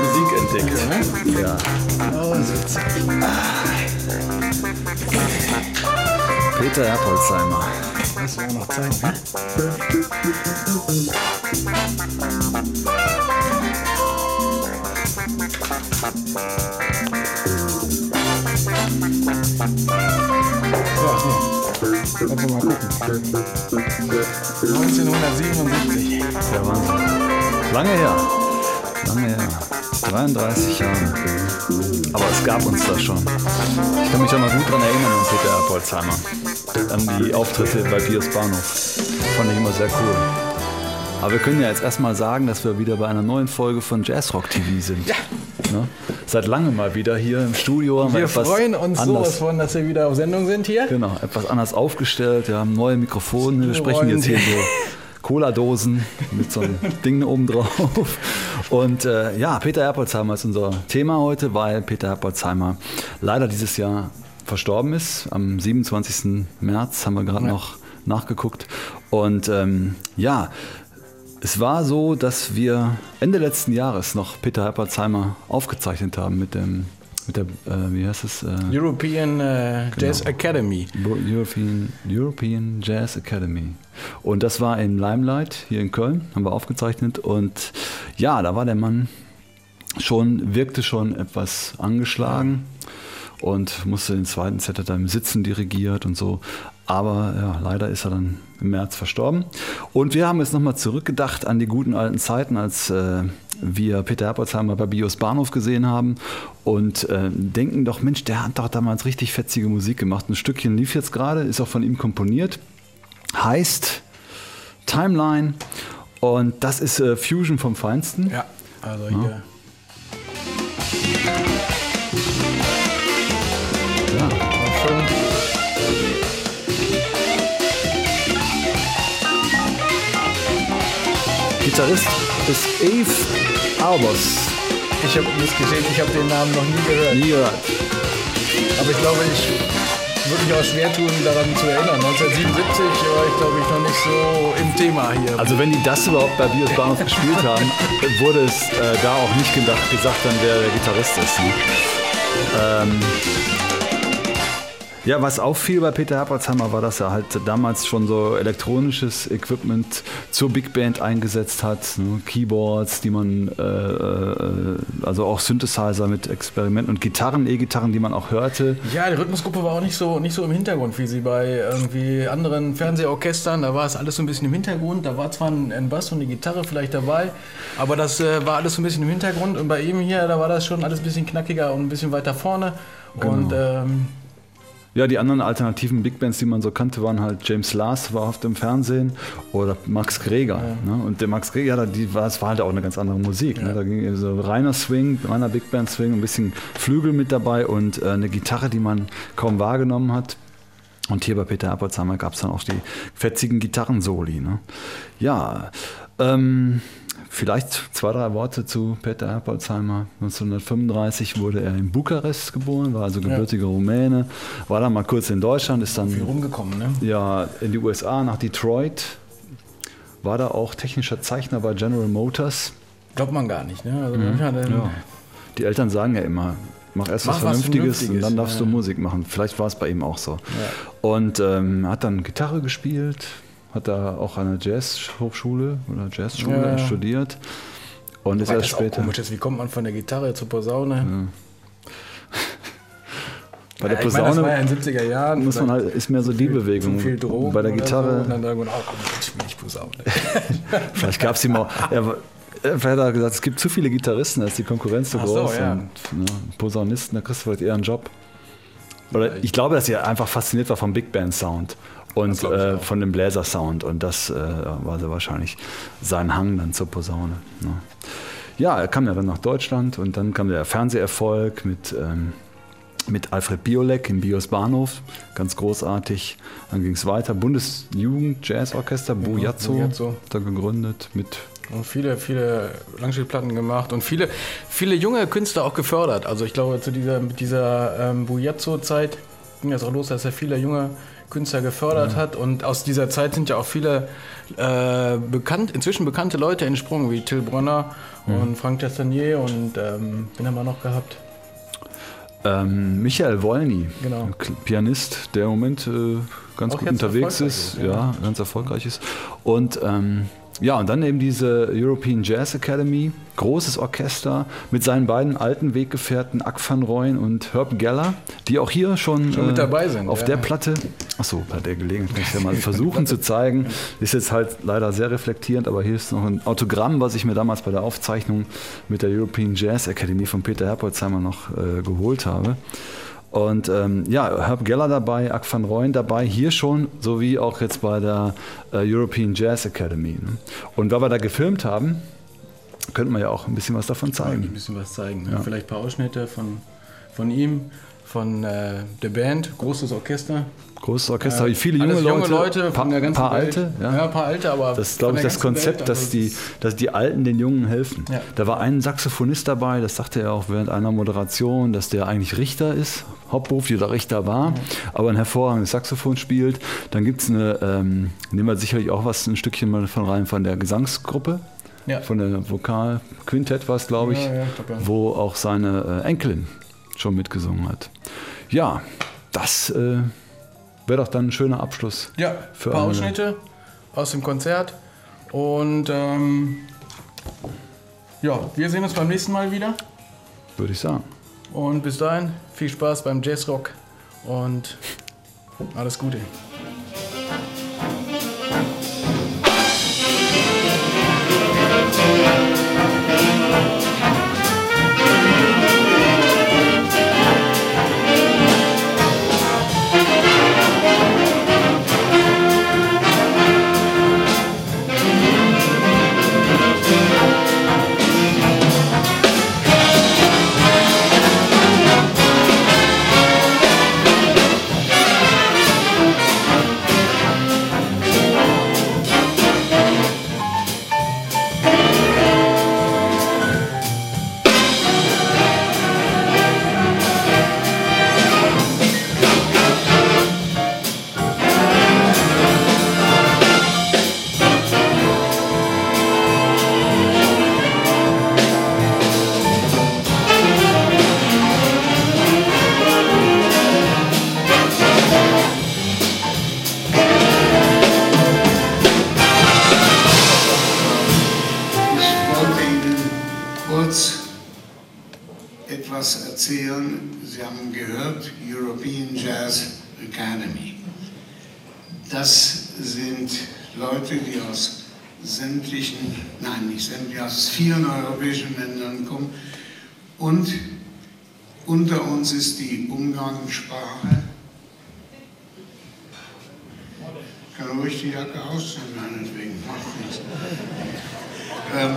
Musik entdeckt, ne? Ja. Oh, so ah. Peter Herpolzheimer. Das war noch Zeit, ne? Hm? So, Lass uns mal gucken. 1977. Ja, Wahnsinn. Lange her. Lange her. 33 Jahre. Aber es gab uns das schon. Ich kann mich auch noch gut daran erinnern an Peter Herpolzheimer. An die Auftritte bei Bios Bahnhof. Fand ich immer sehr cool. Aber wir können ja jetzt erstmal sagen, dass wir wieder bei einer neuen Folge von Jazzrock TV sind. Ja. Ne? Seit langem mal wieder hier im Studio. Wir freuen uns anders, sowas von, dass wir wieder auf Sendung sind hier. Genau, etwas anders aufgestellt. Wir haben neue Mikrofone. Wir sprechen jetzt hier so Cola-Dosen mit so einem Ding oben drauf. Und äh, ja, Peter Herpolzheimer ist unser Thema heute, weil Peter Herpolzheimer leider dieses Jahr verstorben ist. Am 27. März haben wir gerade noch nachgeguckt. Und ähm, ja, es war so, dass wir Ende letzten Jahres noch Peter Herpolzheimer aufgezeichnet haben mit dem, mit der, äh, wie heißt es? Äh, European äh, Jazz Academy. European, European Jazz Academy. Und das war in Limelight hier in Köln, haben wir aufgezeichnet. Und ja, da war der Mann schon, wirkte schon etwas angeschlagen und musste den zweiten Set hat er im Sitzen dirigiert und so. Aber ja, leider ist er dann im März verstorben. Und wir haben jetzt nochmal zurückgedacht an die guten alten Zeiten, als äh, wir Peter Herpolzheimer bei Bios Bahnhof gesehen haben und äh, denken doch, Mensch, der hat doch damals richtig fetzige Musik gemacht. Ein Stückchen lief jetzt gerade, ist auch von ihm komponiert. Heißt Timeline. Und das ist äh, Fusion vom Feinsten. Ja, also hier. Ja. Gitarrist ist Eve Albers. Ich habe nicht gesehen, ich habe den Namen noch nie gehört. Nie gehört. Aber ich glaube, ich würde mich auch schwer tun, daran zu erinnern. 1977 war ich, glaube ich, noch nicht so im Thema hier. Also wenn die das überhaupt bei Bios Bahnhof gespielt haben, wurde es äh, da auch nicht gedacht, gesagt, dann wer der Gitarrist ist. Ne? Ähm, ja, was auffiel bei Peter Herpolzheimer war, dass er halt damals schon so elektronisches Equipment zur Big Band eingesetzt hat. Ne? Keyboards, die man, äh, äh, also auch Synthesizer mit Experimenten und Gitarren, E-Gitarren, die man auch hörte. ja, die Rhythmusgruppe war auch nicht so, nicht so im Hintergrund, wie sie bei irgendwie anderen Fernsehorchestern. Da war es alles so ein bisschen im Hintergrund. Da war zwar ein, ein Bass und eine Gitarre vielleicht dabei, aber das äh, war alles so ein bisschen im Hintergrund. Und bei ihm hier, da war das schon alles ein bisschen knackiger und ein bisschen weiter vorne. Und ähm, Ja, die anderen alternativen Big Bands, die man so kannte, waren halt James Last, war oft im Fernsehen, oder Max Greger. Ne? Und der Max Greger, ja, die war, das war halt auch eine ganz andere Musik. Ne? Da ging eben so reiner Swing, reiner Big Band Swing, ein bisschen Flügel mit dabei und äh, eine Gitarre, die man kaum wahrgenommen hat. Und hier bei Peter Herpolzheimer gab es dann auch die fetzigen Gitarrensoli. Ne? Ja, ähm, vielleicht zwei, drei Worte zu Peter Herpolzheimer. 1935 wurde er in Bukarest geboren, war also gebürtiger Rumäne, war dann mal kurz in Deutschland, ist dann viel rumgekommen, ne? ja, in die USA nach Detroit, war da auch technischer Zeichner bei General Motors. Glaubt man gar nicht, ne? Also dann, Ja. Die Eltern sagen ja immer, mach erst was Mach was Vernünftiges, und Vernünftiges, dann darfst ja. du Musik machen. Vielleicht war es bei ihm auch so. Und ähm, hat dann Gitarre gespielt, hat da auch an der Jazzhochschule oder Jazzschule Ja, ja. studiert. Und ist erst das auch später komisch ist, wie kommt man von der Gitarre zur Posaune? bei der Ja, ich meine, das war ja Posaune. in den 70er Jahren. muss man halt, ist mehr so die Bewegung. Zu viel Drogen bei der Gitarre, So. Und dann irgendwann, oh komm, jetzt spiele ich Posaune. Vielleicht gab es ihm auch. Er, er hat er gesagt, es gibt zu viele Gitarristen, da ist die Konkurrenz Ach so, groß. ja. Und ne, Posaunisten, da kriegst du vielleicht eher einen Job. Oder ich glaube, dass er einfach fasziniert war vom Big Band Sound und äh, von dem Bläser Sound. Und das äh, war so wahrscheinlich sein Hang dann zur Posaune. Ne. Ja, er kam ja dann nach Deutschland und dann kam der Fernseherfolg mit, ähm, mit Alfred Biolek im Bios Bahnhof. Ganz großartig. Dann ging es weiter. Bundesjugend Jazzorchester, Bujazzo, Bujazzo. da gegründet mit Und viele, viele Langspielplatten gemacht und viele, viele junge Künstler auch gefördert. Also ich glaube, zu dieser, mit dieser ähm, Bujazzo-Zeit ging das auch los, dass er viele junge Künstler gefördert ja. hat. Und aus dieser Zeit sind ja auch viele äh, bekannt, inzwischen bekannte Leute entsprungen, wie Till Brunner mhm. und Frank Castanier und ähm, wen haben wir noch gehabt? Ähm, Michael Wolny, genau. Pianist, der im Moment äh, ganz auch gut unterwegs ist, ja. ja. ganz erfolgreich ist. Und ähm, ja, und dann eben diese European Jazz Academy, großes Orchester mit seinen beiden alten Weggefährten Ack van Rooyen und Herb Geller, die auch hier schon, schon mit dabei sind. Auf ja. der Platte, achso, bei der Gelegenheit kann ich ja mal versuchen zu zeigen. Ist jetzt halt leider sehr reflektierend, aber hier ist noch ein Autogramm, was ich mir damals bei der Aufzeichnung mit der European Jazz Academy von Peter Herpolzheimer noch äh, geholt habe. Und ähm, ja, Herb Geller dabei, Ack van Rooyen dabei, hier schon, sowie auch jetzt bei der äh, European Jazz Academy. Ne? Und weil wir da gefilmt haben, könnten wir ja auch ein bisschen was davon zeigen. Ein bisschen was zeigen. Ne? Ja. Vielleicht ein paar Ausschnitte von, von ihm, von äh, der Band, großes Orchester. Großes Orchester, äh, viele junge, junge Leute, ganzen paar Welt. alte, ja. ja, ein paar alte, aber das ist glaube ich das Konzept, Welt, dass die, dass die Alten den Jungen helfen. Ja. Da war ein Saxophonist dabei, das sagte er auch während einer Moderation, dass der eigentlich Richter ist, hauptberuflich oder Richter war, ja. aber ein hervorragendes Saxophon spielt. Dann gibt es eine, ähm, nehmen wir sicherlich auch was ein Stückchen mal von rein von der Gesangsgruppe. Ja. Von der Vokalquintett war es, glaube ich, wo auch seine äh, Enkelin schon mitgesungen hat. Ja, das äh, wäre doch dann ein schöner Abschluss. Ja, für ein paar Ausschnitte aus dem Konzert. Und ähm, ja, wir sehen uns beim nächsten Mal wieder. Würde ich sagen. Und bis dahin viel Spaß beim Jazzrock und alles Gute. etwas erzählen. Sie haben gehört, European Jazz Academy. Das sind Leute, die aus sämtlichen, nein, nicht sämtlichen, aus vielen europäischen Ländern kommen. Und unter uns ist die Umgangssprache. Ich kann ruhig die Jacke ausziehen, meinetwegen, macht nichts. Ähm,